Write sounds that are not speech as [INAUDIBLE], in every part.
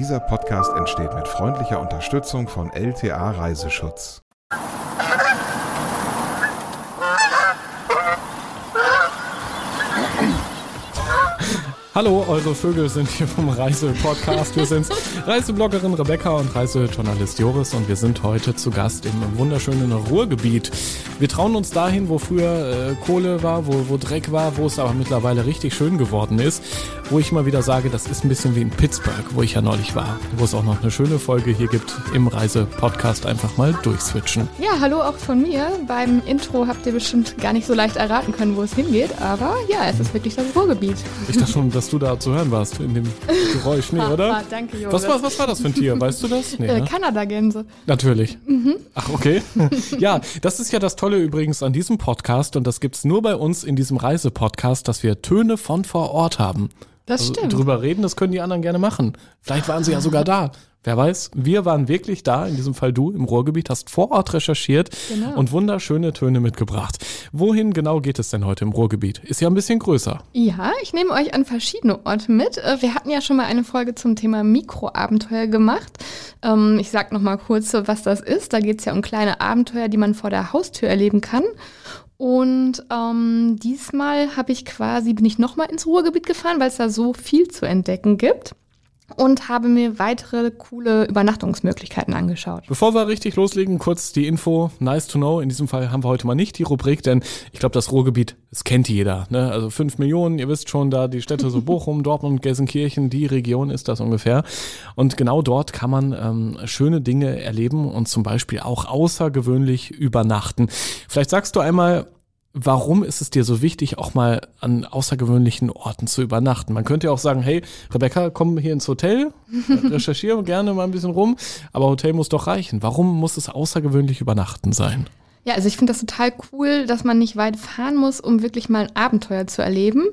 Dieser Podcast entsteht mit freundlicher Unterstützung von LTA Reiseschutz. Hallo, eure Vögel sind hier vom Reisepodcast. Wir sind [LAUGHS] Reisebloggerin Rebecca und Reisejournalist Joris und wir sind heute zu Gast im wunderschönen Ruhrgebiet. Wir trauen uns dahin, wo früher äh, Kohle war, wo, wo Dreck war, wo es aber mittlerweile richtig schön geworden ist. Wo ich mal wieder sage, das ist ein bisschen wie in Pittsburgh, wo ich ja neulich war. Wo es auch noch eine schöne Folge hier gibt im Reisepodcast. Einfach mal durchswitchen. Ja, hallo auch von mir. Beim Intro habt ihr bestimmt gar nicht so leicht erraten können, wo es hingeht. Aber ja, es ist wirklich das Ruhrgebiet. Ich dachte schon, [LAUGHS] dass du da zu hören warst in dem Geräusch, nee, [LAUGHS] oder? Ah, danke, Joris. Was war, was war das für ein Tier? Weißt du das? Nee, Äh, ne? Kanadagänse. Natürlich. Ach, okay. [LAUGHS] ja, das ist ja das Tolle übrigens an diesem Podcast und das gibt's nur bei uns in diesem Reisepodcast, dass wir Töne von vor Ort haben. Das Also stimmt. drüber reden, das können die anderen gerne machen. Vielleicht waren sie ja sogar da. [LAUGHS] Wer weiß, wir waren wirklich da, in diesem Fall du im Ruhrgebiet, hast vor Ort recherchiert Genau. und wunderschöne Töne mitgebracht. Wohin genau geht es denn heute im Ruhrgebiet? Ist ja ein bisschen größer. Ja, ich nehme euch an verschiedene Orte mit. Äh, Wir hatten ja schon mal eine Folge zum Thema Mikroabenteuer gemacht. Ähm, Ich sag noch mal kurz, was das ist. Da geht es ja um kleine Abenteuer, die man vor der Haustür erleben kann. Und ähm, diesmal habe ich quasi, bin ich noch mal ins Ruhrgebiet gefahren, weil es da so viel zu entdecken gibt. Und habe mir weitere coole Übernachtungsmöglichkeiten angeschaut. Bevor wir richtig loslegen, kurz die Info, nice to know. In diesem Fall haben wir heute mal nicht die Rubrik, denn ich glaube, das Ruhrgebiet, das kennt jeder. Ne? Also fünf Millionen, ihr wisst schon, da die Städte so [LAUGHS] Bochum, Dortmund, Gelsenkirchen, die Region ist das ungefähr. Und genau dort kann man ähm, schöne Dinge erleben und zum Beispiel auch außergewöhnlich übernachten. Vielleicht sagst du einmal, Warum ist es dir so wichtig, auch mal an außergewöhnlichen Orten zu übernachten? Man könnte ja auch sagen, hey, Rebecca, komm hier ins Hotel, [LAUGHS] recherchiere gerne mal ein bisschen rum, aber Hotel muss doch reichen. Warum muss es außergewöhnlich übernachten sein? Ja, also ich finde das total cool, dass man nicht weit fahren muss, um wirklich mal ein Abenteuer zu erleben.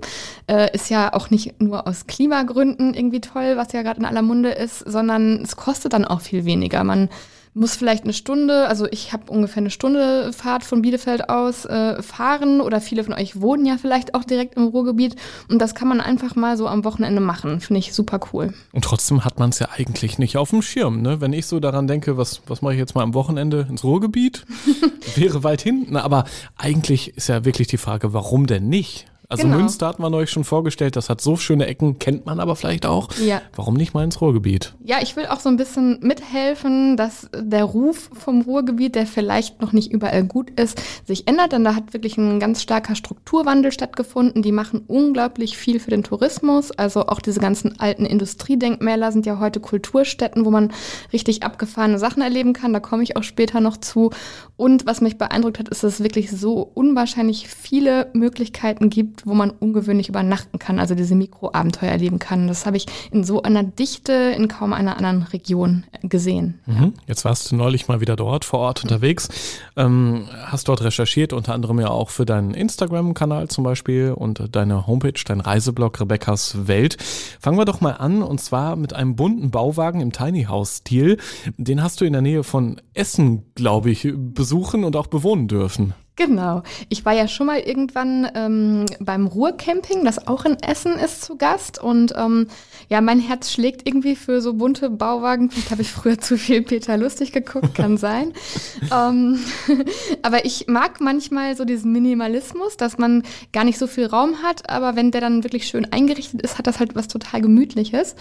Äh, ist ja auch nicht nur aus Klimagründen irgendwie toll, was ja gerade in aller Munde ist, sondern es kostet dann auch viel weniger. Man muss vielleicht eine Stunde, also ich habe ungefähr eine Stunde Fahrt von Bielefeld aus äh, fahren oder viele von euch wohnen ja vielleicht auch direkt im Ruhrgebiet und das kann man einfach mal so am Wochenende machen. Finde ich super cool. Und trotzdem hat man es ja eigentlich nicht auf dem Schirm. Ne? Wenn ich so daran denke, was, was mache ich jetzt mal am Wochenende ins Ruhrgebiet? [LAUGHS] Wäre weit hinten. Aber eigentlich ist ja wirklich die Frage, warum denn nicht? Also Genau. Münster hat man euch schon vorgestellt, das hat so schöne Ecken, kennt man aber vielleicht auch. Ja. Warum nicht mal ins Ruhrgebiet? Ja, ich will auch so ein bisschen mithelfen, dass der Ruf vom Ruhrgebiet, der vielleicht noch nicht überall gut ist, sich ändert. Denn da hat wirklich ein ganz starker Strukturwandel stattgefunden. Die machen unglaublich viel für den Tourismus. Also auch diese ganzen alten Industriedenkmäler sind ja heute Kulturstätten, wo man richtig abgefahrene Sachen erleben kann. Da komme ich auch später noch zu. Und was mich beeindruckt hat, ist, dass es wirklich so unwahrscheinlich viele Möglichkeiten gibt, wo man ungewöhnlich übernachten kann, also diese Mikroabenteuer erleben kann. Das habe ich in so einer Dichte in kaum einer anderen Region gesehen. Mhm. Jetzt warst du neulich mal wieder dort vor Ort unterwegs, ähm, hast dort recherchiert, unter anderem ja auch für deinen Instagram-Kanal zum Beispiel und deine Homepage, dein Reiseblog Rebecca's Welt. Fangen wir doch mal an und zwar mit einem bunten Bauwagen im Tiny House-Stil. Den hast du in der Nähe von Essen, glaube ich, besuchen und auch bewohnen dürfen. Genau. Ich war ja schon mal irgendwann ähm, beim Ruhrcamping, das auch in Essen ist, zu Gast. Und ähm, ja, mein Herz schlägt irgendwie für so bunte Bauwagen. Vielleicht habe ich früher [LAUGHS] zu viel Peter Lustig geguckt, kann sein. [LAUGHS] ähm, [LAUGHS] aber ich mag manchmal so diesen Minimalismus, dass man gar nicht so viel Raum hat, aber wenn der dann wirklich schön eingerichtet ist, hat das halt was total Gemütliches.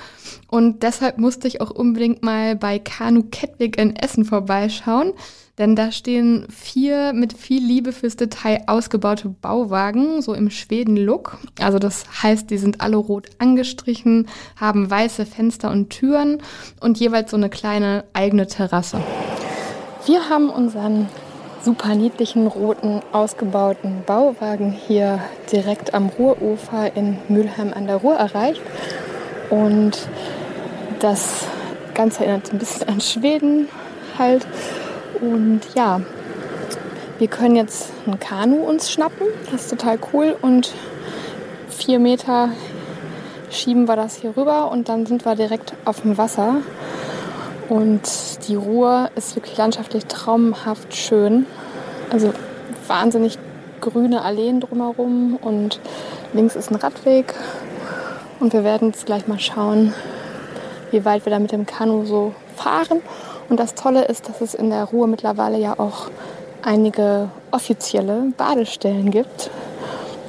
Und deshalb musste ich auch unbedingt mal bei Kanu Kettwig in Essen vorbeischauen. Denn da stehen vier mit viel Liebe fürs Detail ausgebaute Bauwagen, so im Schweden-Look. Also das heißt, die sind alle rot angestrichen, haben weiße Fenster und Türen und jeweils so eine kleine eigene Terrasse. Wir haben unseren super niedlichen, roten, ausgebauten Bauwagen hier direkt am Ruhrufer in Mülheim an der Ruhr erreicht. Und das Ganze erinnert ein bisschen an Schweden halt. Und ja, wir können jetzt ein Kanu uns schnappen. Das ist total cool. Und vier Meter schieben wir das hier rüber und dann sind wir direkt auf dem Wasser. Und die Ruhr ist wirklich landschaftlich traumhaft schön. Also wahnsinnig grüne Alleen drumherum und links ist ein Radweg. Und wir werden jetzt gleich mal schauen, wie weit wir da mit dem Kanu so fahren. Und das Tolle ist, dass es in der Ruhr mittlerweile ja auch einige offizielle Badestellen gibt.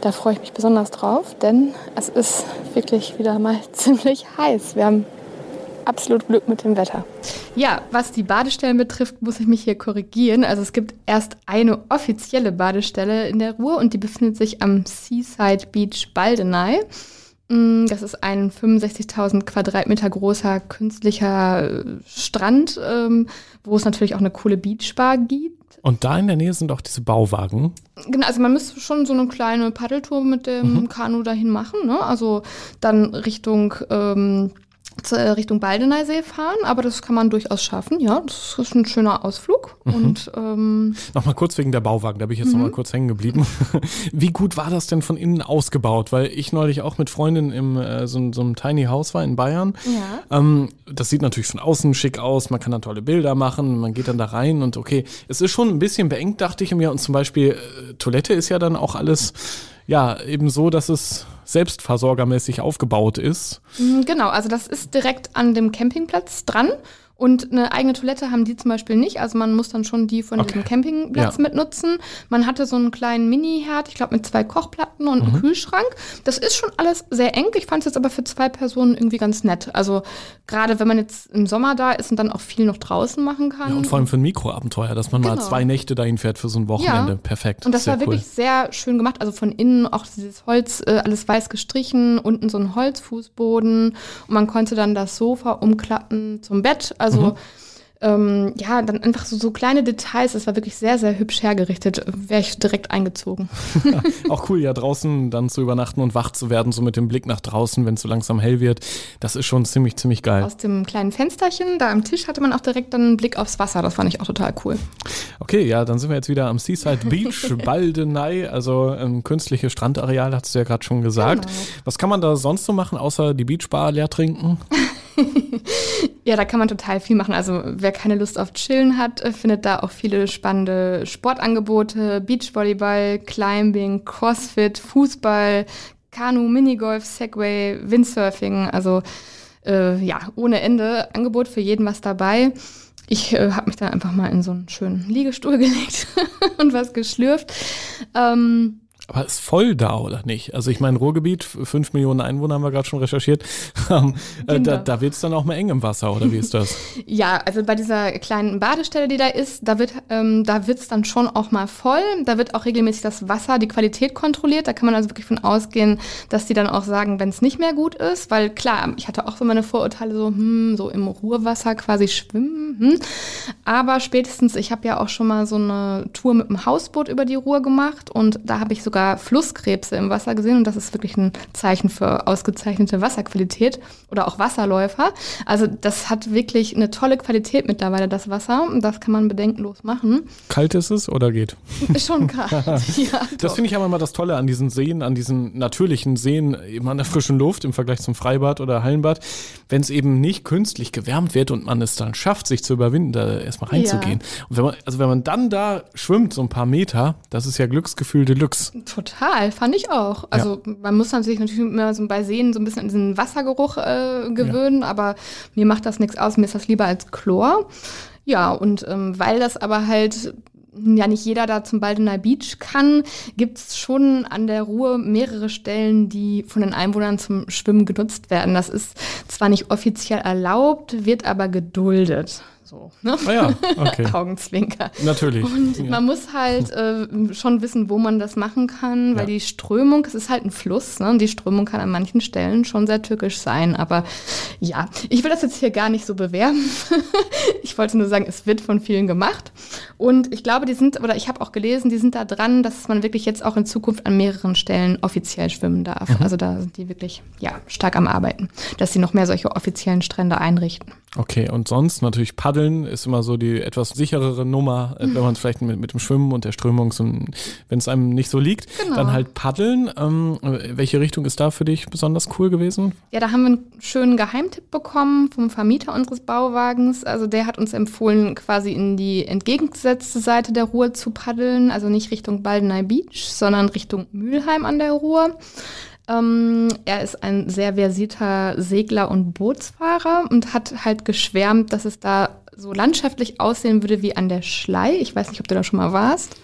Da freue ich mich besonders drauf, denn es ist wirklich wieder mal [LAUGHS] ziemlich heiß. Wir haben absolut Glück mit dem Wetter. Ja, was die Badestellen betrifft, muss ich mich hier korrigieren. Also es gibt erst eine offizielle Badestelle in der Ruhr und die befindet sich am Seaside Beach Baldeney. Mm, das ist ein 65.000 Quadratmeter großer künstlicher äh, Strand, ähm, wo es natürlich auch eine coole Beachbar gibt. Und da in der Nähe sind auch diese Bauwagen. Genau, also man müsste schon so eine kleine Paddeltour mit dem mhm. Kanu dahin machen. Ne? Also dann Richtung ähm, äh, Richtung Baldeneysee fahren, aber das kann man durchaus schaffen, ja. Das ist ein schöner Ausflug. Mhm. Und ähm, nochmal kurz wegen der Bauwagen, da bin ich jetzt mhm. nochmal kurz hängen geblieben. [LAUGHS] Wie gut war das denn von innen ausgebaut? Weil ich neulich auch mit Freundinnen im äh, so, so, einem Tiny House war in Bayern. Ja. Ähm, das sieht natürlich von außen schick aus, man kann dann tolle Bilder machen, man geht dann da rein und okay, es ist schon ein bisschen beengt, dachte ich mir. Und zum Beispiel äh, Toilette ist ja dann auch alles ja, eben so, dass es selbstversorgermäßig aufgebaut ist. Mhm, genau, also das ist direkt an dem Campingplatz dran. Und eine eigene Toilette haben die zum Beispiel nicht. Also man muss dann schon die von okay. diesem Campingplatz ja. mitnutzen. Man hatte so einen kleinen Mini-Herd, ich glaube mit zwei Kochplatten und mhm. einem Kühlschrank. Das ist schon alles sehr eng. Ich fand es jetzt aber für zwei Personen irgendwie ganz nett. Also gerade wenn man jetzt im Sommer da ist und dann auch viel noch draußen machen kann. Ja, und vor allem für ein Mikroabenteuer, dass man genau. mal zwei Nächte dahin fährt für so ein Wochenende. Ja. Perfekt. Und das sehr war wirklich sehr schön gemacht. Also von innen auch dieses Holz, äh, alles weiß gestrichen, unten so ein Holzfußboden. Und man konnte dann das Sofa umklappen zum Bett. Also also mhm. Ähm, ja, dann einfach so, so kleine Details. Das war wirklich sehr, sehr hübsch hergerichtet. Wäre ich direkt eingezogen. Ja, [LAUGHS] [LAUGHS] auch cool, ja, draußen dann zu übernachten und wach zu werden, so mit dem Blick nach draußen, wenn es so langsam hell wird. Das ist schon ziemlich, ziemlich geil. Aus dem kleinen Fensterchen da am Tisch hatte man auch direkt dann einen Blick aufs Wasser. Das fand ich auch total cool. Okay, ja, dann sind wir jetzt wieder am Seaside Beach, [LAUGHS] Baldenei, also ein künstliches Strandareal, hast du ja gerade schon gesagt. Genau. Was kann man da sonst so machen, außer die Beachbar leer trinken? ja, da kann man total viel machen. Also wer keine Lust auf Chillen hat, äh, findet da auch viele spannende Sportangebote. Beachvolleyball, Climbing, Crossfit, Fußball, Kanu, Minigolf, Segway, Windsurfing. Also äh, ja, ohne Ende. Angebot für jeden was dabei. Ich äh, habe mich da einfach mal in so einen schönen Liegestuhl [LAUGHS] gelegt und was geschlürft. Ähm, aber ist voll da, oder nicht? Also ich meine, Ruhrgebiet, fünf Millionen Einwohner haben wir gerade schon recherchiert. [LAUGHS] Ähm, äh, da da wird es dann auch mal eng im Wasser, oder wie ist das? [LAUGHS] ja, also bei dieser kleinen Badestelle, die da ist, da wird ähm, da wird's dann schon auch mal voll. Da wird auch regelmäßig das Wasser, die Qualität kontrolliert. Da kann man also wirklich von ausgehen, dass die dann auch sagen, wenn es nicht mehr gut ist. Weil klar, ich hatte auch so meine Vorurteile, so, hm, so im Ruhrwasser quasi schwimmen. Hm. Aber spätestens, ich habe ja auch schon mal so eine Tour mit dem Hausboot über die Ruhr gemacht und da habe ich sogar sogar Flusskrebse im Wasser gesehen und das ist wirklich ein Zeichen für ausgezeichnete Wasserqualität oder auch Wasserläufer. Also das hat wirklich eine tolle Qualität mittlerweile, das Wasser. Das kann man bedenkenlos machen. Kalt ist es oder geht? Schon [LAUGHS] kalt. ja, das finde ich aber immer das Tolle an diesen Seen, an diesen natürlichen Seen, eben an der frischen Luft im Vergleich zum Freibad oder Hallenbad, wenn es eben nicht künstlich gewärmt wird und man es dann schafft, sich zu überwinden, da erstmal reinzugehen. Ja. Und wenn man, also wenn man dann da schwimmt, so ein paar Meter, das ist ja Glücksgefühl Deluxe. Total, fand ich auch. Also ja. man muss sich natürlich immer so bei Seen so ein bisschen an diesen Wassergeruch äh, gewöhnen, ja. aber mir macht das nichts aus. Mir ist das lieber als Chlor. Ja, und ähm, weil das aber halt ja nicht jeder da zum Baldener Beach kann, gibt es schon an der Ruhr mehrere Stellen, die von den Einwohnern zum Schwimmen genutzt werden. Das ist zwar nicht offiziell erlaubt, wird aber geduldet. So, ne? Ah ja, okay. [LAUGHS] Augenzwinker. Natürlich. Und ja. man muss halt äh, schon wissen, wo man das machen kann, weil ja. die Strömung, es ist halt ein Fluss, ne? Und die Strömung kann an manchen Stellen schon sehr tückisch sein. Aber ja, ich will das jetzt hier gar nicht so bewerben. [LAUGHS] ich wollte nur sagen, es wird von vielen gemacht. Und ich glaube, die sind, oder ich habe auch gelesen, die sind da dran, dass man wirklich jetzt auch in Zukunft an mehreren Stellen offiziell schwimmen darf. Mhm. Also da sind die wirklich ja, stark am Arbeiten, dass sie noch mehr solche offiziellen Strände einrichten. Okay, und sonst natürlich Paddeln ist immer so die etwas sicherere Nummer, mhm. wenn man vielleicht mit, mit dem Schwimmen und der Strömung, so, wenn es einem nicht so liegt, genau. dann halt Paddeln. Ähm, welche Richtung ist da für dich besonders cool gewesen? Ja, da haben wir einen schönen Geheimtipp bekommen vom Vermieter unseres Bauwagens. Also der hat uns empfohlen, quasi in die entgegengesetzte Seite der Ruhr zu paddeln, also nicht Richtung Baldeney Beach, sondern Richtung Mülheim an der Ruhr. Ähm, er ist ein sehr versierter Segler und Bootsfahrer und hat halt geschwärmt, dass es da so landschaftlich aussehen würde wie an der Schlei. Ich weiß nicht, ob du da schon mal warst.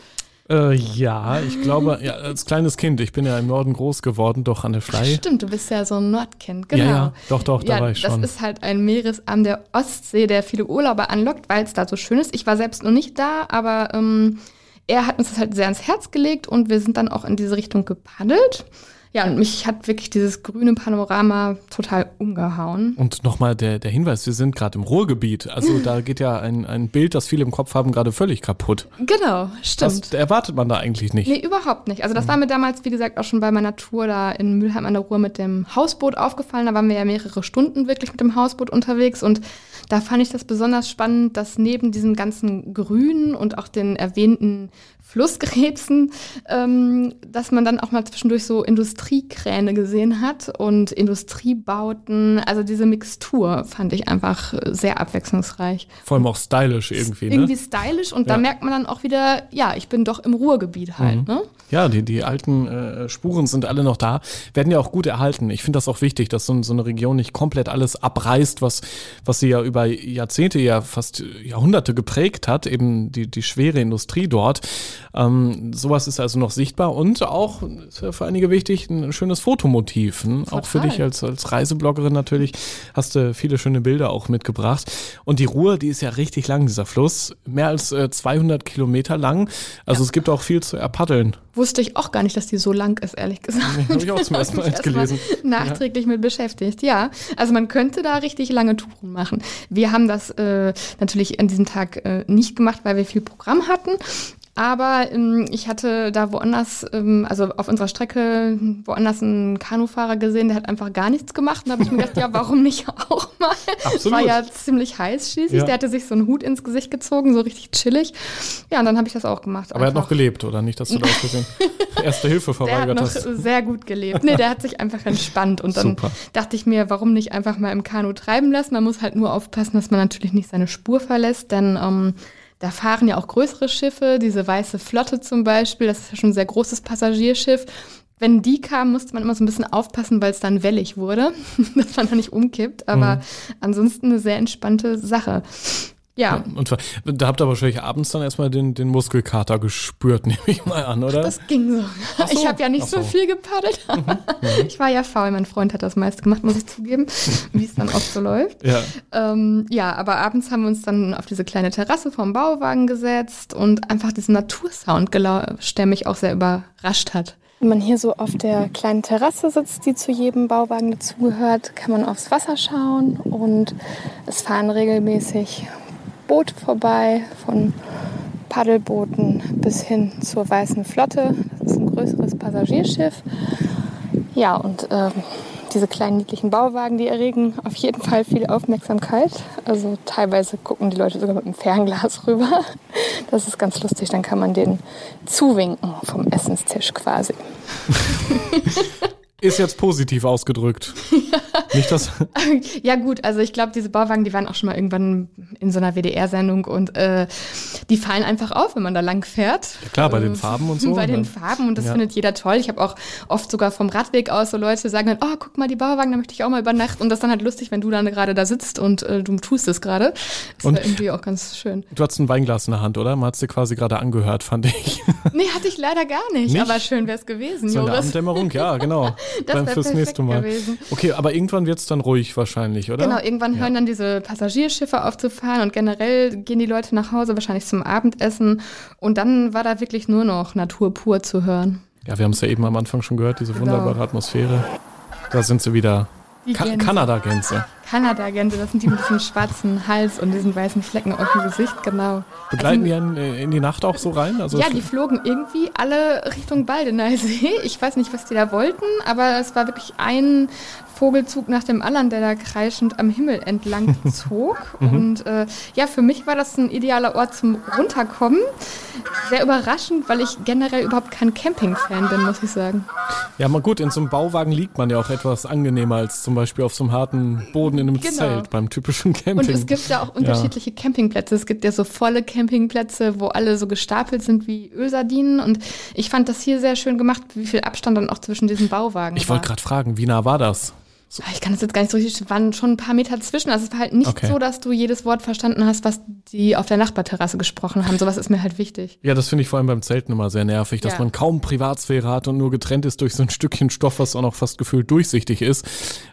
Äh, ja, ich glaube, ja, als kleines Kind, ich bin ja im Norden groß geworden, doch an der Schlei. Stimmt, du bist ja so ein Nordkind, genau. Ja, ja, doch, doch, da ja, war ich schon. Das ist halt ein Meeresarm der Ostsee, der viele Urlauber anlockt, weil es da so schön ist. Ich war selbst noch nicht da, aber ähm, er hat uns das halt sehr ans Herz gelegt und wir sind dann auch in diese Richtung gepaddelt. Ja, und mich hat wirklich dieses grüne Panorama total umgehauen. Und nochmal der, der Hinweis, wir sind gerade im Ruhrgebiet. Also da geht ja ein, ein Bild, das viele im Kopf haben, gerade völlig kaputt. Genau, stimmt. Das erwartet man da eigentlich nicht. Nee, überhaupt nicht. Also das war mir damals, wie gesagt, auch schon bei meiner Tour da in Mülheim an der Ruhr mit dem Hausboot aufgefallen. Da waren wir ja mehrere Stunden wirklich mit dem Hausboot unterwegs und da fand ich das besonders spannend, dass neben diesem ganzen Grün und auch den erwähnten Flusskrebsen, ähm, dass man dann auch mal zwischendurch so Industriekräne gesehen hat und Industriebauten. Also diese Mixtur fand ich einfach sehr abwechslungsreich. Vor allem auch stylisch irgendwie. Ne? Irgendwie stylisch und Ja. da merkt man dann auch wieder, ja, ich bin doch im Ruhrgebiet halt. Mhm. Ne? Ja, die, die alten äh, Spuren sind alle noch da, werden ja auch gut erhalten. Ich finde das auch wichtig, dass so, so eine Region nicht komplett alles abreißt, was, was sie ja über Jahrzehnte, ja fast Jahrhunderte geprägt hat, eben die, die schwere Industrie dort. Ähm, sowas ist also noch sichtbar und auch, ist ja für einige wichtig, ein schönes Fotomotiv. Ne? Auch für dich als, als Reisebloggerin natürlich hast du viele schöne Bilder auch mitgebracht. Und die Ruhr, die ist ja richtig lang, dieser Fluss. Mehr als äh, 200 Kilometer lang. Also es gibt auch viel zu erpaddeln. Wusste ich auch gar nicht, dass die so lang ist, ehrlich gesagt. Nee, hab ich auch [LAUGHS] zum ersten Mal gelesen. Nachträglich mit beschäftigt, ja. Also man könnte da richtig lange Touren machen. Wir haben das äh, natürlich an diesem Tag äh, nicht gemacht, weil wir viel Programm hatten. Aber ähm, ich hatte da woanders, ähm, also auf unserer Strecke, woanders einen Kanufahrer gesehen, der hat einfach gar nichts gemacht. Und da habe ich mir gedacht, ja, warum nicht [LAUGHS] auch mal? Es Absolut. war ja ziemlich heiß schließlich. Ja. Der hatte sich so einen Hut ins Gesicht gezogen, so richtig chillig. Ja, und dann habe ich das auch gemacht. Aber er hat noch einfach. gelebt, oder nicht, dass du da aus Versehen [LAUGHS] Erste Hilfe Der hat verweigert noch hast? sehr gut gelebt. Nee, der hat sich einfach entspannt. Und dann Super. dachte ich mir, warum nicht einfach mal im Kanu treiben lassen? Man muss halt nur aufpassen, dass man natürlich nicht seine Spur verlässt, denn ähm, da fahren ja auch größere Schiffe, diese weiße Flotte zum Beispiel, das ist ja schon ein sehr großes Passagierschiff. Wenn die kamen, musste man immer so ein bisschen aufpassen, weil es dann wellig wurde, [LAUGHS] dass man da nicht umkippt. Aber Mhm. ansonsten eine sehr entspannte Sache. Ja, Und zwar, da habt ihr wahrscheinlich abends dann erstmal den, den Muskelkater gespürt, [LAUGHS] nehme ich mal an, oder? Das ging so. So. Ich habe ja nicht so. so. Mhm. viel gepaddelt. [LAUGHS] ich war ja faul. Mein Freund hat das meiste gemacht, muss ich zugeben, [LAUGHS] wie es dann oft so läuft. ja. Ähm, ja, aber abends haben wir uns dann auf diese kleine Terrasse vom Bauwagen gesetzt und einfach diesen Natursound gelauscht, der mich auch sehr überrascht hat. Wenn man hier so auf der kleinen Terrasse sitzt, die zu jedem Bauwagen dazugehört, kann man aufs Wasser schauen und es fahren regelmäßig Boote vorbei, von Paddelbooten bis hin zur Weißen Flotte. Das ist ein größeres Passagierschiff. Ja, und ähm, diese kleinen niedlichen Bauwagen, die erregen auf jeden Fall viel Aufmerksamkeit. Also teilweise gucken die Leute sogar mit dem Fernglas [LAUGHS] rüber. Das ist ganz lustig, dann kann man denen zuwinken vom Essenstisch quasi. [LAUGHS] Ist jetzt positiv ausgedrückt. [LAUGHS] Nicht das. [LAUGHS] Ja gut, also ich glaube, diese Bauwagen, die waren auch schon mal irgendwann in so einer WDR-Sendung und äh, die fallen einfach auf, wenn man da lang fährt. klar, bei den Äh, Farben und [LAUGHS] so, Bei den ne? Farben und das Ja. findet jeder toll. Ich habe auch oft sogar vom Radweg aus so Leute sagen dann, oh, guck mal die Bauwagen, da möchte ich auch mal übernachten. Und das ist dann halt lustig, wenn du dann gerade da sitzt und äh, du tust es gerade. Das Und- war irgendwie auch ganz schön. Du hattest ein Weinglas in der Hand, oder? Man hat es dir quasi gerade angehört, fand ich. Nee, hatte ich leider gar nicht, Nicht? aber schön wäre es gewesen, So in der. Abenddämmerung, ja, genau. [LAUGHS] Das Dann fürs nächste Mal. gewesen. Okay, aber irgendwann wird es dann ruhig wahrscheinlich, oder? Genau, irgendwann hören dann diese Passagierschiffe auf zu fahren und generell gehen die Leute nach Hause, wahrscheinlich zum Abendessen. Und dann war da wirklich nur noch Natur pur zu hören. Ja, wir haben es ja eben am Anfang schon gehört, diese Genau. wunderbare Atmosphäre. Da sind sie wieder. Ka Gänse. Kanada-Gänse. Kanada-Gänse, das sind die mit diesem schwarzen Hals und diesen weißen Flecken auf dem Gesicht, genau. Begleiten Also- die in, in die Nacht auch so rein? Also ja, die flogen irgendwie alle Richtung Baldeneysee. [LAUGHS] Ich weiß nicht, was die da wollten, aber es war wirklich ein Vogelzug nach dem anderen, der da kreischend am Himmel entlang [LAUGHS] zog. Und äh, ja, für mich war das ein idealer Ort zum Runterkommen. Sehr überraschend, weil ich generell überhaupt kein Camping-Fan bin, muss ich sagen. Ja, mal gut, in so einem Bauwagen liegt man ja auch etwas angenehmer als zum Beispiel auf so einem harten Boden in einem Genau. Zelt beim typischen Camping. Und es gibt ja auch unterschiedliche Campingplätze. Es gibt ja so volle Campingplätze, wo alle so gestapelt sind wie Ölsardinen. Und ich fand das hier sehr schön gemacht, wie viel Abstand dann auch zwischen diesen Bauwagen Ich wollte gerade fragen, wie nah war das? Ah, Ich kann das jetzt gar nicht so richtig, es waren schon ein paar Meter zwischen. Also es war halt nicht Okay. so, dass du jedes Wort verstanden hast, was die auf der Nachbarterrasse gesprochen haben. Sowas ist mir halt wichtig. Ja, das finde ich vor allem beim Zelten immer sehr nervig, dass Ja. man kaum Privatsphäre hat und nur getrennt ist durch so ein Stückchen Stoff, was auch noch fast gefühlt durchsichtig ist.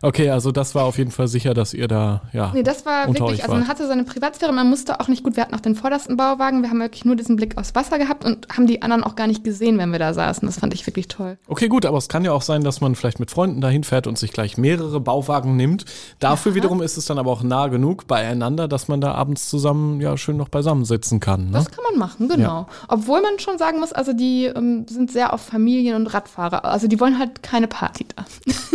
Okay, also das war auf jeden Fall sicher, dass ihr da, ja. Nee, das war wirklich, also man hatte seine Privatsphäre, man musste auch nicht gut, wir hatten auch den vordersten Bauwagen, wir haben wirklich nur diesen Blick aufs Wasser gehabt und haben die anderen auch gar nicht gesehen, wenn wir da saßen. Das fand ich wirklich toll. Okay, gut, aber es kann ja auch sein, dass man vielleicht mit Freunden dahin fährt und sich gleich mehrere Bauwagen nimmt. Dafür wiederum ist es dann aber auch nah genug beieinander, dass man da abends zusammen ja schön noch beisammen sitzen kann. Ne? Das kann man machen, genau. Obwohl man schon sagen muss, also die ähm, sind sehr auf Familien und Radfahrer. Also die wollen halt keine Party da.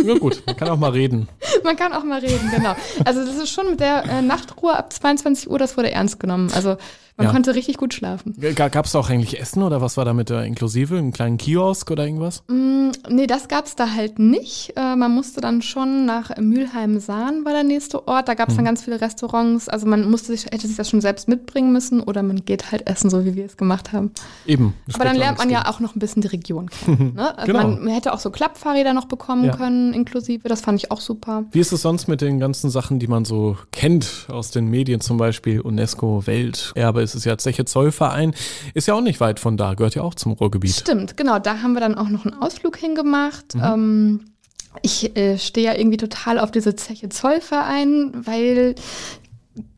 Ja gut, man kann auch mal reden. [LAUGHS] man kann auch mal reden, genau. Also das ist schon mit der äh, Nachtruhe ab 22 Uhr, das wurde ernst genommen. Also man Ja. konnte richtig gut schlafen. Gab es da auch eigentlich Essen oder was war da mit der inklusive? Einen kleinen Kiosk oder irgendwas? Mm, nee, das gab's da halt nicht. Äh, man musste dann schon nach Mülheim-Sahn war der nächste Ort. Da gab's Mhm. dann ganz viele Restaurants. Also man musste sich, hätte sich das schon selbst mitbringen müssen oder man geht halt essen, so wie wir es gemacht haben. Eben. Aber dann lernt man ja auch noch ein bisschen die Region kennen. [LAUGHS] Ne? Also Genau. man hätte auch so Klappfahrräder noch bekommen Ja. können, inklusive. Das fand ich auch super. Wie ist es sonst mit den ganzen Sachen, die man so kennt aus den Medien, zum Beispiel UNESCO Welterbe ist es ja Zeche Zollverein, ist ja auch nicht weit von da, gehört ja auch zum Ruhrgebiet. Stimmt, genau. Da haben wir dann auch noch einen Ausflug hingemacht. Mhm. Ähm, ich äh, stehe ja irgendwie total auf diese Zeche Zollverein, weil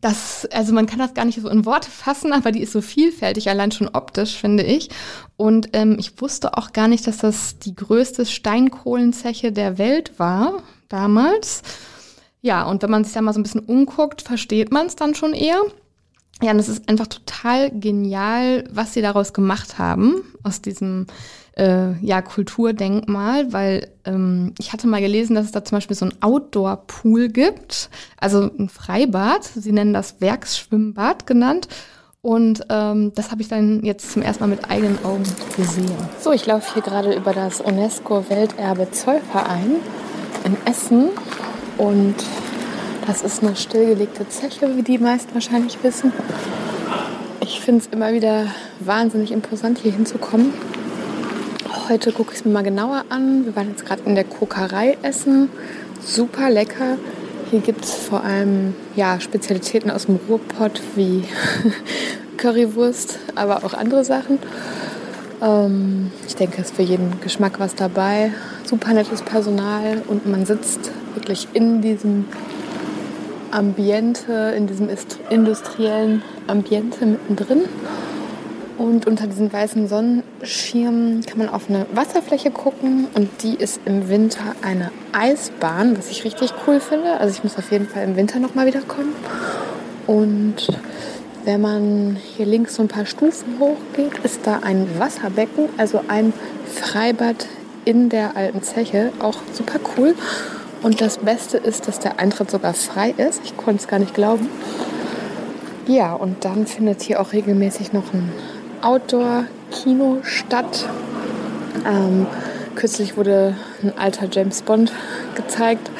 das, also man kann das gar nicht so in Worte fassen, aber die ist so vielfältig, allein schon optisch, finde ich. Und ähm, ich wusste auch gar nicht, dass das die größte Steinkohlenzeche der Welt war, damals. Ja, und wenn man sich da mal so ein bisschen umguckt, versteht man es dann schon eher. Ja, und es ist einfach total genial, was sie daraus gemacht haben, aus diesem äh, ja, Kulturdenkmal, weil ähm, ich hatte mal gelesen, dass es da zum Beispiel so ein Outdoor-Pool gibt, also ein Freibad. Sie nennen das Werksschwimmbad genannt. Und ähm, das habe ich dann jetzt zum ersten Mal mit eigenen Augen gesehen. So, ich laufe hier gerade über das UNESCO-Welterbe Zollverein in Essen. Und das ist eine stillgelegte Zeche, wie die meisten wahrscheinlich wissen. Ich finde es immer wieder wahnsinnig imposant, hier hinzukommen. Heute gucke ich es mir mal genauer an. Wir waren jetzt gerade in der Kokerei essen. Super lecker. Hier gibt es vor allem ja, Spezialitäten aus dem Ruhrpott wie [LAUGHS] Currywurst, aber auch andere Sachen. Ähm, ich denke, es ist für jeden Geschmack was dabei. Super nettes Personal und man sitzt wirklich in diesem Ambiente, in diesem industriellen Ambiente mittendrin. Und unter diesen weißen Sonnenschirmen kann man auf eine Wasserfläche gucken und die ist im Winter eine Eisbahn, was ich richtig cool finde. Also ich muss auf jeden Fall im Winter noch mal wiederkommen. Und wenn man hier links so ein paar Stufen hochgeht, ist da ein Wasserbecken, also ein Freibad in der alten Zeche. Auch super cool. Und das Beste ist, dass der Eintritt sogar frei ist. Ich konnte es gar nicht glauben. Ja, und dann findet hier auch regelmäßig noch ein Outdoor-Kino statt. Ähm, kürzlich wurde ein alter James Bond gezeigt.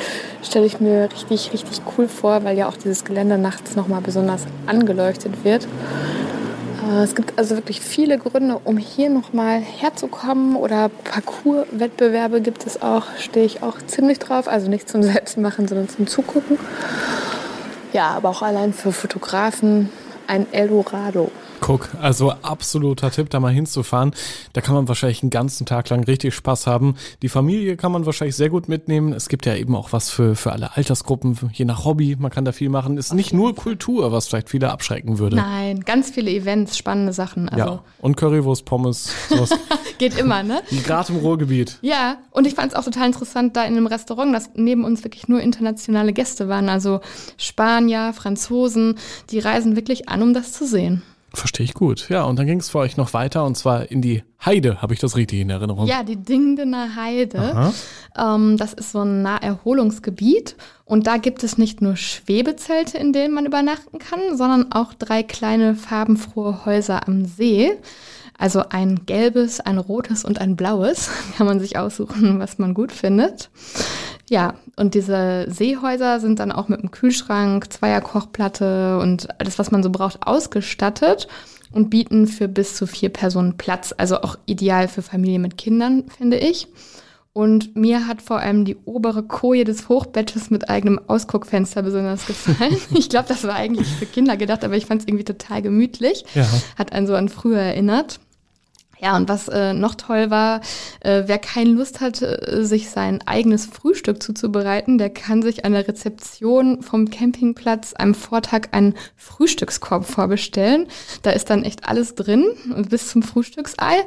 Stelle ich mir richtig, richtig cool vor, weil ja auch dieses Gelände nachts nochmal besonders angeleuchtet wird. Äh, Es gibt also wirklich viele Gründe, um hier nochmal herzukommen oder Parcours-Wettbewerbe gibt es auch, stehe ich auch ziemlich drauf. Also nicht zum Selbstmachen, sondern zum Zugucken. Ja, aber auch allein für Fotografen ein Eldorado. Guck, also absoluter Tipp, da mal hinzufahren. Da kann man wahrscheinlich einen ganzen Tag lang richtig Spaß haben. Die Familie kann man wahrscheinlich sehr gut mitnehmen. Es gibt ja eben auch was für, für alle Altersgruppen, je nach Hobby. Man kann da viel machen. Ist nicht nur Kultur, was vielleicht viele abschrecken würde. Nein, ganz viele Events, spannende Sachen. Also ja. Und Currywurst, Pommes, sowas. [LAUGHS] geht immer, ne? Gerade im Ruhrgebiet. Ja, und ich fand es auch total interessant, da in einem Restaurant, dass neben uns wirklich nur internationale Gäste waren. Also Spanier, Franzosen, die reisen wirklich an, um das zu sehen. Verstehe ich gut. Ja, und dann ging es für euch noch weiter und zwar in die Heide, habe ich das richtig in Erinnerung? Ja, die Dingdener Heide. Ähm, das ist so ein Naherholungsgebiet und da gibt es nicht nur Schwebezelte, in denen man übernachten kann, sondern auch drei kleine farbenfrohe Häuser am See. Also ein gelbes, ein rotes und ein blaues. [LAUGHS] Kann man sich aussuchen, was man gut findet. Ja, und diese Seehäuser sind dann auch mit einem Kühlschrank, Zweierkochplatte und alles, was man so braucht, ausgestattet und bieten für bis zu vier Personen Platz. Also auch ideal für Familien mit Kindern, finde ich. Und mir hat vor allem die obere Koje des Hochbettes mit eigenem Ausguckfenster besonders gefallen. [LAUGHS] ich glaube, das war eigentlich für Kinder gedacht, aber ich fand es irgendwie total gemütlich. Ja. Hat einen so an früher erinnert. Ja, und was äh, noch toll war, äh, wer keine Lust hat, äh, sich sein eigenes Frühstück zuzubereiten, der kann sich an der Rezeption vom Campingplatz am Vortag einen Frühstückskorb vorbestellen. Da ist dann echt alles drin, bis zum Frühstücksei.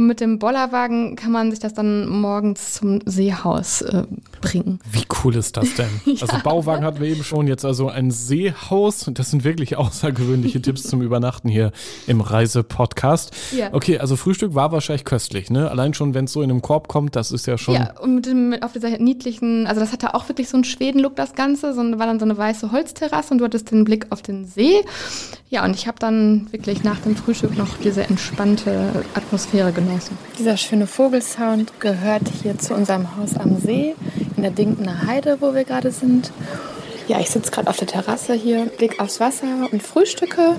Und mit dem Bollerwagen kann man sich das dann morgens zum Seehaus äh, bringen. Wie cool ist das denn? [LAUGHS] Also Bauwagen hatten wir eben schon, jetzt also ein Seehaus. Das sind wirklich außergewöhnliche Tipps zum Übernachten hier im Reisepodcast. Ja. Okay, also Frühstück war wahrscheinlich köstlich, ne? Allein schon, wenn es so in einem Korb kommt, das ist ja schon. Ja, und mit dem, auf dieser niedlichen, also das hatte auch wirklich so einen Schweden-Look, das Ganze. So, war dann so eine weiße Holzterrasse und du hattest den Blick auf den See. Ja, und ich habe dann wirklich nach dem Frühstück noch diese entspannte Atmosphäre genossen. Dieser schöne Vogelsound gehört hier zu unserem Haus am See in der Dinkener Heide, wo wir gerade sind. Ja, ich sitze gerade auf der Terrasse hier, Blick aufs Wasser und frühstücke.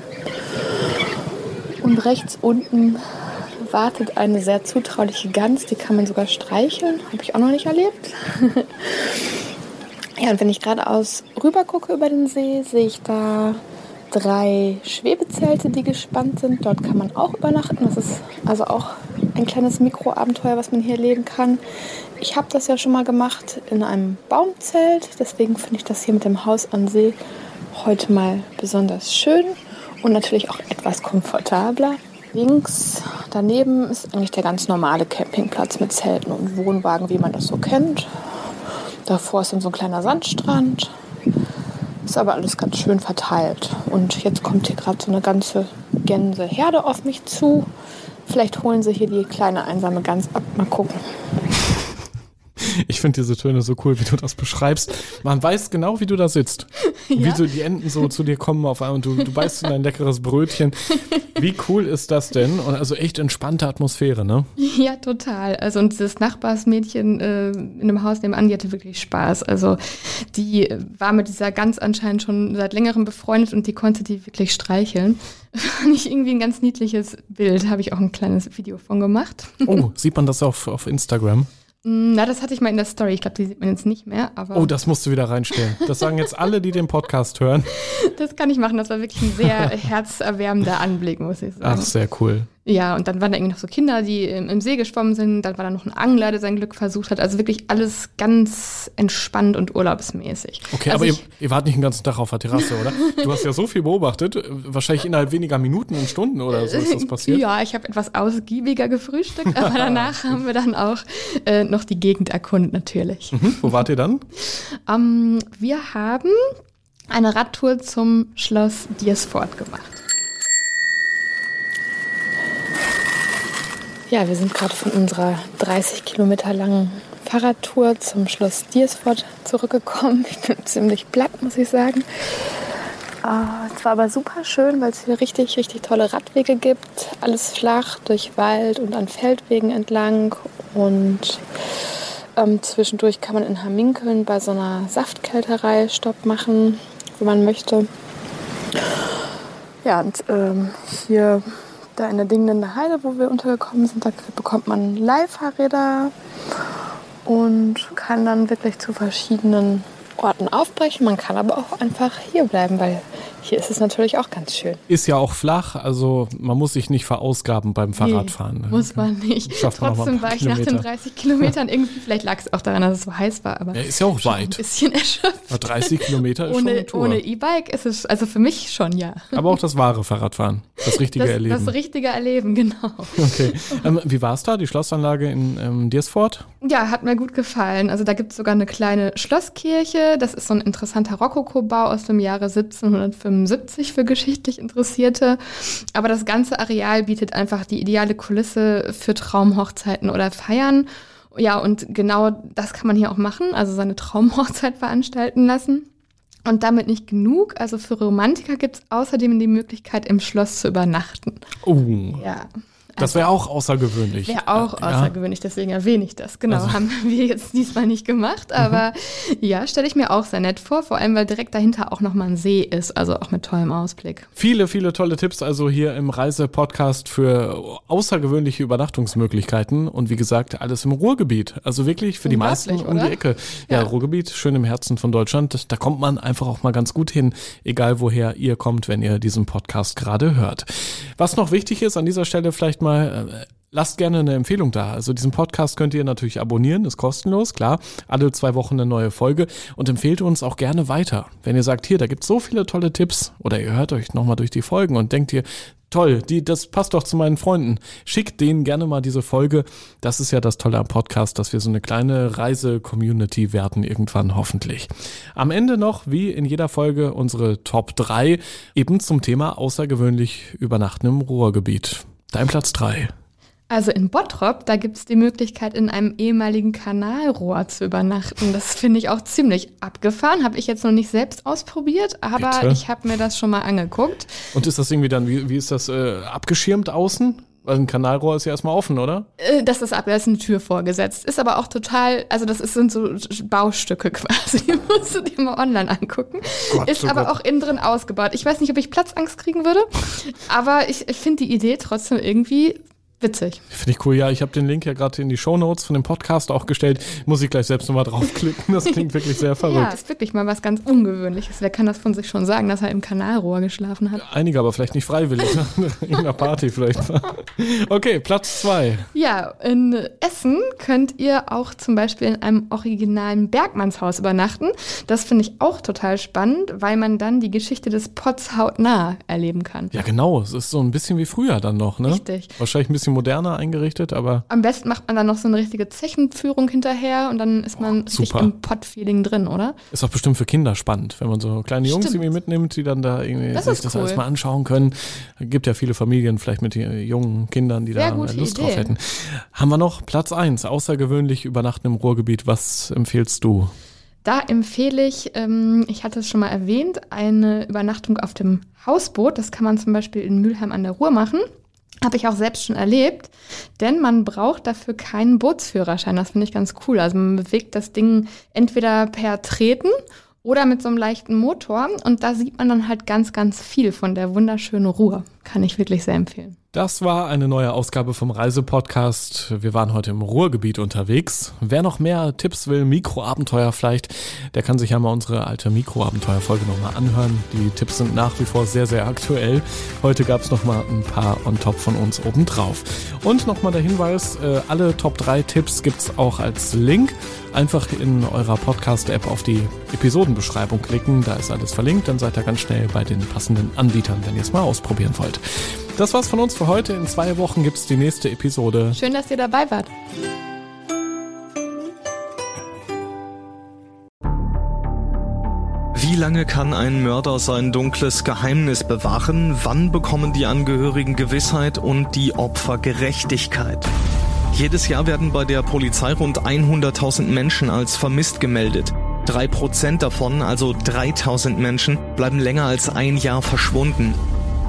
Und rechts unten wartet eine sehr zutrauliche Gans, die kann man sogar streicheln. Habe ich auch noch nicht erlebt. [LAUGHS] ja, und wenn ich geradeaus rüber gucke über den See, sehe ich da drei Schwebezelte, die gespannt sind. Dort kann man auch übernachten. Das ist also auch ein kleines Mikroabenteuer, was man hier erleben kann. Ich habe das ja schon mal gemacht in einem Baumzelt. Deswegen finde ich das hier mit dem Haus an See heute mal besonders schön und natürlich auch etwas komfortabler. Links daneben ist eigentlich der ganz normale Campingplatz mit Zelten und Wohnwagen, wie man das so kennt. Davor ist dann so ein kleiner Sandstrand. Ist aber alles ganz schön verteilt. Und jetzt kommt hier gerade so eine ganze Gänseherde auf mich zu. Vielleicht holen sie hier die kleine einsame Gans ab. Mal gucken. Ich finde diese Töne so cool, wie du das beschreibst. Man weiß genau, wie du da sitzt. [LAUGHS] Wie so die Enten so zu dir kommen auf einmal und du, du beißt in ein leckeres Brötchen. Wie cool ist das denn? Und also echt entspannte Atmosphäre, ne? [LAUGHS] Ja, total. Also und dieses Nachbarsmädchen äh, in dem Haus nebenan, die hatte wirklich Spaß. Also die war mit dieser Gans anscheinend schon seit längerem befreundet und die konnte die wirklich streicheln. [LAUGHS] Fand ich irgendwie ein ganz niedliches Bild. Habe ich auch ein kleines Video von gemacht. Oh, sieht man das auf, auf Instagram? Na, das hatte ich mal in der Story. Ich glaube, die sieht man jetzt nicht mehr. Aber Oh, das musst du wieder reinstellen. Das sagen jetzt alle, die den Podcast hören. [LAUGHS] das kann ich machen. Das war wirklich ein sehr herzerwärmender Anblick, muss ich sagen. Ach, sehr cool. Ja, und dann waren da irgendwie noch so Kinder, die im, im See geschwommen sind. Dann war da noch ein Angler, der sein Glück versucht hat. Also wirklich alles ganz entspannt und urlaubsmäßig. Okay, also aber ihr, ihr wart nicht den ganzen Tag auf der Terrasse, oder? Du hast ja so viel beobachtet. Wahrscheinlich innerhalb weniger Minuten und Stunden oder so ist das passiert. Ja, ich habe etwas ausgiebiger gefrühstückt, aber danach [LAUGHS] haben wir dann auch äh, noch die Gegend erkundet, natürlich. Hm, wo wart ihr dann? Ähm, wir haben eine Radtour zum Schloss Diersfort gemacht. Ja, wir sind gerade von unserer 30 Kilometer langen Fahrradtour zum Schloss Diersfort zurückgekommen. Ich bin ziemlich platt, muss ich sagen. Ah, es war aber super schön, weil es hier richtig, richtig tolle Radwege gibt. Alles flach durch Wald und an Feldwegen entlang. Und ähm, zwischendurch kann man in Hamminkeln bei so einer Saftkälterei Stopp machen, wenn man möchte. Ja, und ähm, hier da in der Dingenden Heide, wo wir untergekommen sind, da bekommt man Leihfahrräder und kann dann wirklich zu verschiedenen Orten aufbrechen. Man kann aber auch einfach hier bleiben, weil hier ist es natürlich auch ganz schön. Ist ja auch flach, also man muss sich nicht verausgaben beim Fahrradfahren. Nee, muss man nicht. Schafft man Trotzdem war ich nach den Kilometer. 30 Kilometern irgendwie, vielleicht lag es auch daran, dass es so heiß war, aber Ja, ist ja auch schon ein weit. bisschen [LAUGHS] erschöpft. Aber 30 Kilometer ist schon Ohne Tour. ohne E-Bike ist es, also für mich schon, ja. Aber auch das wahre Fahrradfahren. Das richtige Das, Erleben. das richtige Erleben, genau. okay. Ähm, wie war es da, die Schlossanlage in ähm, Diersfort? Ja, hat mir gut gefallen. Also da gibt es sogar eine kleine Schlosskirche. Das ist so ein interessanter Rokoko-Bau aus dem Jahre 75 für geschichtlich Interessierte. Aber das ganze Areal bietet einfach die ideale Kulisse für Traumhochzeiten oder Feiern. Ja, und genau das kann man hier auch machen, also seine Traumhochzeit veranstalten lassen. Und damit nicht genug. Also für Romantiker gibt es außerdem die Möglichkeit, im Schloss zu übernachten. Oh. Ja. Das wäre auch außergewöhnlich. Wäre auch Ja. außergewöhnlich, deswegen erwähne ich das. Genau, Also- haben [LAUGHS] wir jetzt diesmal nicht gemacht, aber ja, stelle ich mir auch sehr nett vor, vor allem weil direkt dahinter auch nochmal ein See ist, also auch mit tollem Ausblick. Viele, viele tolle Tipps also hier im Reise-Podcast für außergewöhnliche Übernachtungsmöglichkeiten und wie gesagt, alles im Ruhrgebiet. Also wirklich für die meisten Unglaublich, um die oder? Ecke. Ja, Ja. Ruhrgebiet, schön im Herzen von Deutschland. Da kommt man einfach auch mal ganz gut hin, egal woher ihr kommt, wenn ihr diesen Podcast gerade hört. Was noch wichtig ist, an dieser Stelle vielleicht mal, äh, lasst gerne eine Empfehlung da. Also diesen Podcast könnt ihr natürlich abonnieren, ist kostenlos, klar. Alle zwei Wochen eine neue Folge und empfehlt uns auch gerne weiter. Wenn ihr sagt, hier, da gibt's so viele tolle Tipps oder ihr hört euch nochmal durch die Folgen und denkt ihr, toll, die, das passt doch zu meinen Freunden. Schickt denen gerne mal diese Folge. Das ist ja das Tolle am Podcast, dass wir so eine kleine Reise-Community werden irgendwann hoffentlich. Am Ende noch, wie in jeder Folge, unsere Top 3 eben zum Thema außergewöhnlich übernachten im Ruhrgebiet. Dein Platz 3. Also in Bottrop, da gibt es die Möglichkeit, in einem ehemaligen Kanalrohr zu übernachten. Das finde ich auch ziemlich abgefahren. Habe ich jetzt noch nicht selbst ausprobiert, aber Bitte? ich habe mir das schon mal angeguckt. Und ist das irgendwie dann, wie, wie ist das, äh, abgeschirmt außen? Weil ein Kanalrohr ist ja erstmal offen, oder? Äh, Das ist ab, da ist eine Tür vorgesetzt. Ist aber auch total, also das ist, sind so Baustücke [LAUGHS] quasi. Musst du dir mal online angucken. Gott, ist oh aber Gott. auch innen drin ausgebaut. Ich weiß nicht, ob ich Platzangst kriegen würde, aber ich, ich finde die Idee trotzdem irgendwie witzig. Finde ich cool. Ja, ich habe den Link ja gerade in die Shownotes von dem Podcast auch gestellt. Muss ich gleich selbst nochmal [LAUGHS] draufklicken. Das klingt [LAUGHS] wirklich sehr Ja, verrückt. ist wirklich mal was ganz Ungewöhnliches. Wer kann das von sich schon sagen, dass er im Kanalrohr geschlafen hat? Einige aber vielleicht nicht freiwillig. Ne? [LAUGHS] In einer Party vielleicht. Okay, Platz zwei. Ja, in Essen könnt ihr auch zum Beispiel in einem originalen Bergmannshaus übernachten. Das finde ich auch total spannend, weil man dann die Geschichte des Pots hautnah erleben kann. Ja, genau. Es ist so ein bisschen wie früher dann noch, ne? Richtig. Wahrscheinlich ein bisschen moderner eingerichtet, aber Am besten macht man dann noch so eine richtige Zechenführung hinterher und dann ist man richtig super. im Pot-Feeling drin, oder? ist auch bestimmt für Kinder spannend, wenn man so kleine Jungs Stimmt. irgendwie mitnimmt, die dann da irgendwie Das sich das cool. alles mal anschauen können. Gibt ja viele Familien vielleicht mit jungen Kindern, die Sehr da Lust Idee. drauf hätten. Haben wir noch Platz eins außergewöhnlich übernachten im Ruhrgebiet. Was empfehlst du? Da empfehle ich, ähm, ich hatte es schon mal erwähnt, eine Übernachtung auf dem Hausboot. Das kann man zum Beispiel in Mülheim an der Ruhr machen. Habe ich auch selbst schon erlebt, denn man braucht dafür keinen Bootsführerschein. Das finde ich ganz cool. Also man bewegt das Ding entweder per Treten oder mit so einem leichten Motor und da sieht man dann halt ganz, ganz viel von der wunderschönen Ruhr. Kann ich wirklich sehr empfehlen. Das war eine neue Ausgabe vom Reisepodcast. Wir waren heute im Ruhrgebiet unterwegs. Wer noch mehr Tipps will, Mikroabenteuer vielleicht, der kann sich ja mal unsere alte Mikroabenteuer-Folge nochmal anhören. Die Tipps sind nach wie vor sehr, sehr aktuell. Heute gab es nochmal ein paar on top von uns obendrauf. Und nochmal der Hinweis, äh, alle Top 3 Tipps gibt's auch als Link. Einfach in eurer Podcast-App auf die Episodenbeschreibung klicken. Da ist alles verlinkt. Dann seid ihr ganz schnell bei den passenden Anbietern, wenn ihr es mal ausprobieren wollt. Das war's von uns für heute. In zwei Wochen gibt's die nächste Episode. Schön, dass ihr dabei wart. Wie lange kann ein Mörder sein dunkles Geheimnis bewahren? Wann bekommen die Angehörigen Gewissheit und die Opfer Gerechtigkeit? Jedes Jahr werden bei der Polizei rund 100.000 Menschen als vermisst gemeldet. Drei Prozent davon, also 3.000 Menschen, bleiben länger als ein Jahr verschwunden.